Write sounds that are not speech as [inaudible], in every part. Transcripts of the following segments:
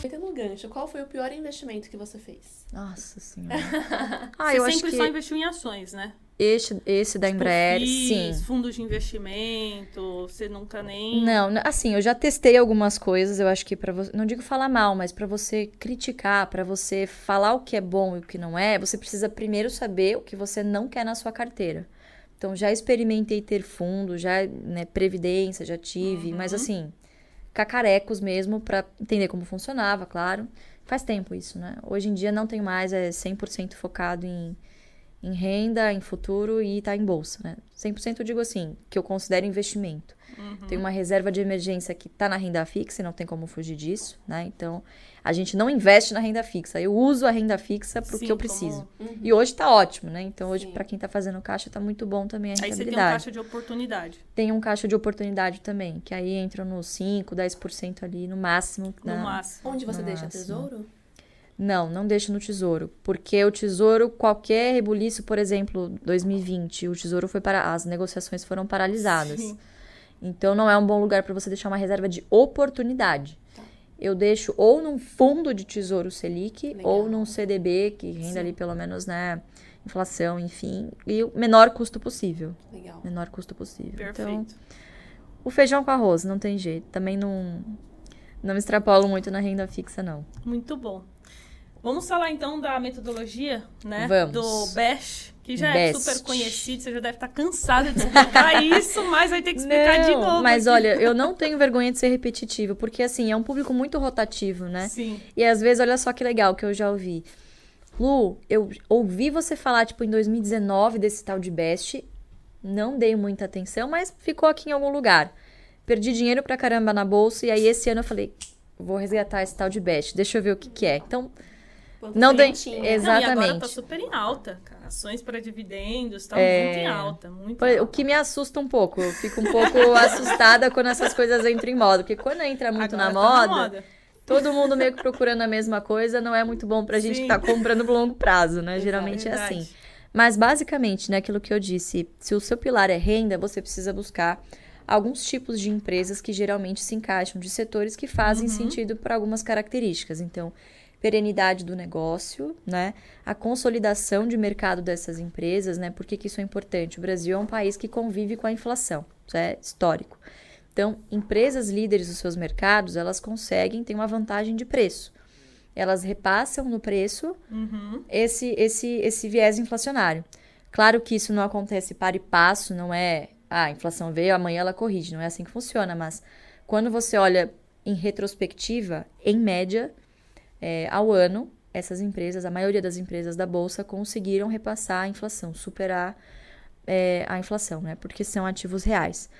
Pegando um gancho, qual foi o pior investimento que você fez? Nossa senhora. [laughs] ah, Você eu acho sempre que só investiu em ações, né? esse, esse da Embraer, FIIs, sim. fundos de investimento, você nunca nem... Não, assim, eu já testei algumas coisas, eu acho que para você, não digo falar mal, mas para você criticar, para você falar o que é bom e o que não é, você precisa primeiro saber o que você não quer na sua carteira. Então, já experimentei ter fundo, já, né, previdência, já tive, mas assim, cacarecos mesmo para entender como funcionava, claro. Faz tempo isso, né? Hoje em dia não tenho mais, é 100% focado em, em renda, em futuro e tá em bolsa, né? 100% eu digo assim, que eu considero investimento. Tem uma reserva de emergência que tá na renda fixa e não tem como fugir disso, né? Então, a gente não investe na renda fixa. Eu uso a renda fixa para o Sim, que eu como- preciso. E hoje tá ótimo, né? Então, hoje para quem tá fazendo caixa tá muito bom também a Aí você tem um rentabilidade. caixa de oportunidade. Tem um caixa de oportunidade também, que aí entra nos 5, 10% ali no máximo. No na- máximo. Onde você No deixa máximo. tesouro? Não, não deixa no tesouro. Porque o tesouro, qualquer rebuliço, por exemplo, 2020, o tesouro foi para. As negociações foram paralisadas. Sim. Então não é um bom lugar para você deixar uma reserva de oportunidade. Eu deixo ou num fundo de tesouro Selic Legal. ou num CDB, que renda ali pelo menos, né, inflação, enfim, e o menor custo possível. Legal. Menor custo possível. Então, Perfeito. o feijão com arroz, não tem jeito. Também não não extrapolo muito na renda fixa, não. Muito bom. Vamos falar então da metodologia, né? Vamos. Do BEST, que já é Best. super conhecido, você já deve estar cansada de explicar [laughs] isso, mas vai ter que explicar de Não, novo. Mas aqui. olha, eu não [laughs] tenho vergonha de ser repetitivo, porque assim, é um público muito rotativo, né? Sim. E às vezes, olha só que legal que eu já ouvi. Lu, eu ouvi você falar, tipo, em 2019 desse tal de Best. Não dei muita atenção, mas ficou aqui em algum lugar. Perdi dinheiro pra caramba na bolsa, e aí esse ano eu falei, vou resgatar esse tal de Best. Deixa eu ver o que que é. Então, Quanto Não tem- rentinha. Não, e agora Exatamente. tá super em alta, cara. Ações para dividendos, tá É. muito em alta, muito alta. O que me assusta um pouco. Eu fico um pouco [laughs] assustada quando essas coisas entram em moda. Porque quando entra muito na tá moda, todo mundo meio que procurando a mesma coisa, não é muito bom pra gente Sim. que tá comprando pro longo prazo, né? Exato, Geralmente é Verdade. assim. Mas basicamente, né, aquilo que eu disse, se o seu pilar é renda, você precisa buscar alguns tipos de empresas que geralmente se encaixam de setores que fazem Uhum. sentido para algumas características. Então, perenidade do negócio, né? A consolidação de mercado dessas empresas, né? Por que, que isso é importante? O Brasil é um país que convive com a inflação, isso é histórico. Então, empresas líderes dos seus mercados, elas conseguem ter uma vantagem de preço. Elas repassam no preço Uhum. esse, esse, esse viés inflacionário. Claro que isso não acontece para e passo, não é, ah, a inflação veio, amanhã ela corrige, não é assim que funciona, mas quando você olha em retrospectiva, em média, é, ao ano, essas empresas, a maioria das empresas da Bolsa, conseguiram repassar a inflação, superar é, a inflação, né? Porque são ativos reais.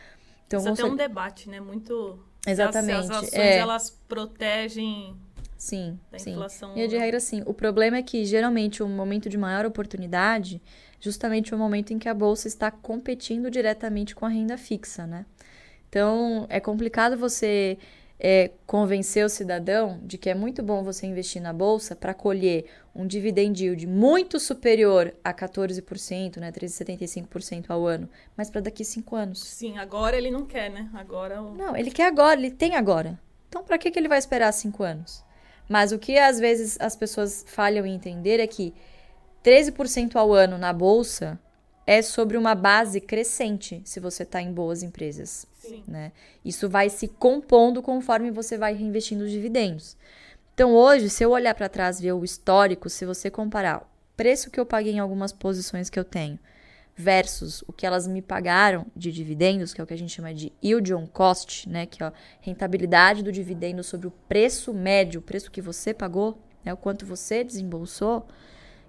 Então, Isso até consoli- um debate, né? Muito. se as- Exatamente, Se as ações é. elas protegem sim, da sim. inflação. Via de regra, sim. O problema é que, geralmente, o momento de maior oportunidade, justamente o momento em que a bolsa está competindo diretamente com a renda fixa, né? Então, é complicado você é, convencer o cidadão de que é muito bom você investir na bolsa para colher um dividend yield muito superior a 14%, né? 13,75% ao ano, mas para daqui cinco anos. Sim, agora ele não quer, né? Agora o. Não, ele quer agora, ele tem agora. Então, para que, que ele vai esperar cinco anos? Mas o que às vezes as pessoas falham em entender é que 13% ao ano na bolsa é sobre uma base crescente se você está em boas empresas. Sim. Né? Isso vai se compondo conforme você vai reinvestindo os dividendos. Então, hoje, se eu olhar para trás e ver o histórico, se você comparar o preço que eu paguei em algumas posições que eu tenho versus o que elas me pagaram de dividendos, que é o que a gente chama de yield on cost, né, que é a rentabilidade do dividendo sobre o preço médio, o preço que você pagou, né, o quanto você desembolsou.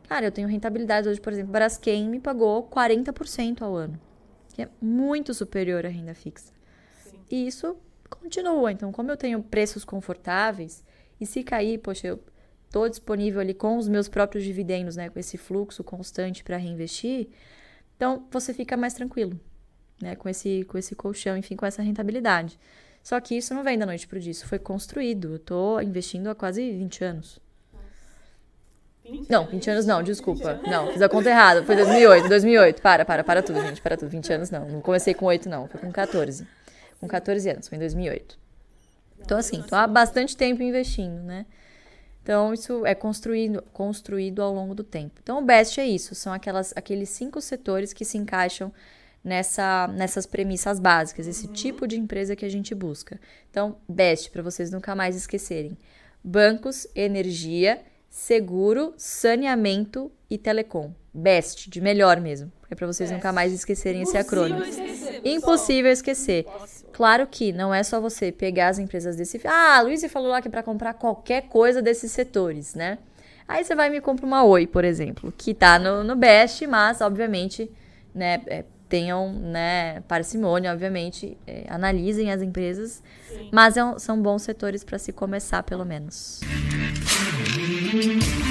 Cara, eu tenho rentabilidade hoje, por exemplo, Braskem me pagou 40% ao ano, que é muito superior à renda fixa. Sim. E isso continua. Então, como eu tenho preços confortáveis, e se cair, poxa, eu tô disponível ali com os meus próprios dividendos, né, com esse fluxo constante para reinvestir, então você fica mais tranquilo, né, com esse com esse colchão, enfim, com essa rentabilidade. Só que isso não vem da noite pro dia, isso foi construído. Eu tô investindo há quase 20 anos. Não, 20 anos não, desculpa. Não, fiz a conta errada. Foi 2008, 2008. Para, para, para tudo, gente. Para tudo. 20 anos não. Não comecei com 8, não. Foi com 14. com 14 anos, foi em 2008. Então, assim, tô há bastante tempo investindo, né? Então, isso é construído, construído ao longo do tempo. Então, o BEST é isso, são aquelas, aqueles cinco setores que se encaixam nessa, nessas premissas básicas, esse uhum. tipo de empresa que a gente busca. Então, BEST, para vocês nunca mais esquecerem: bancos, energia, seguro, saneamento e telecom. BEST, de melhor mesmo. É para vocês Best. nunca mais esquecerem esse acrônimo. Esquecer, Impossível esquecer. Claro que não é só você pegar as empresas desse. Ah, a Luísa falou lá que é para comprar qualquer coisa desses setores, né? Aí você vai e me compra uma Oi, por exemplo, que tá no, no Best, mas obviamente, né, é, tenham, né, parcimônia, obviamente, é, analisem as empresas, Sim. mas é, são bons setores para se começar, pelo menos. Música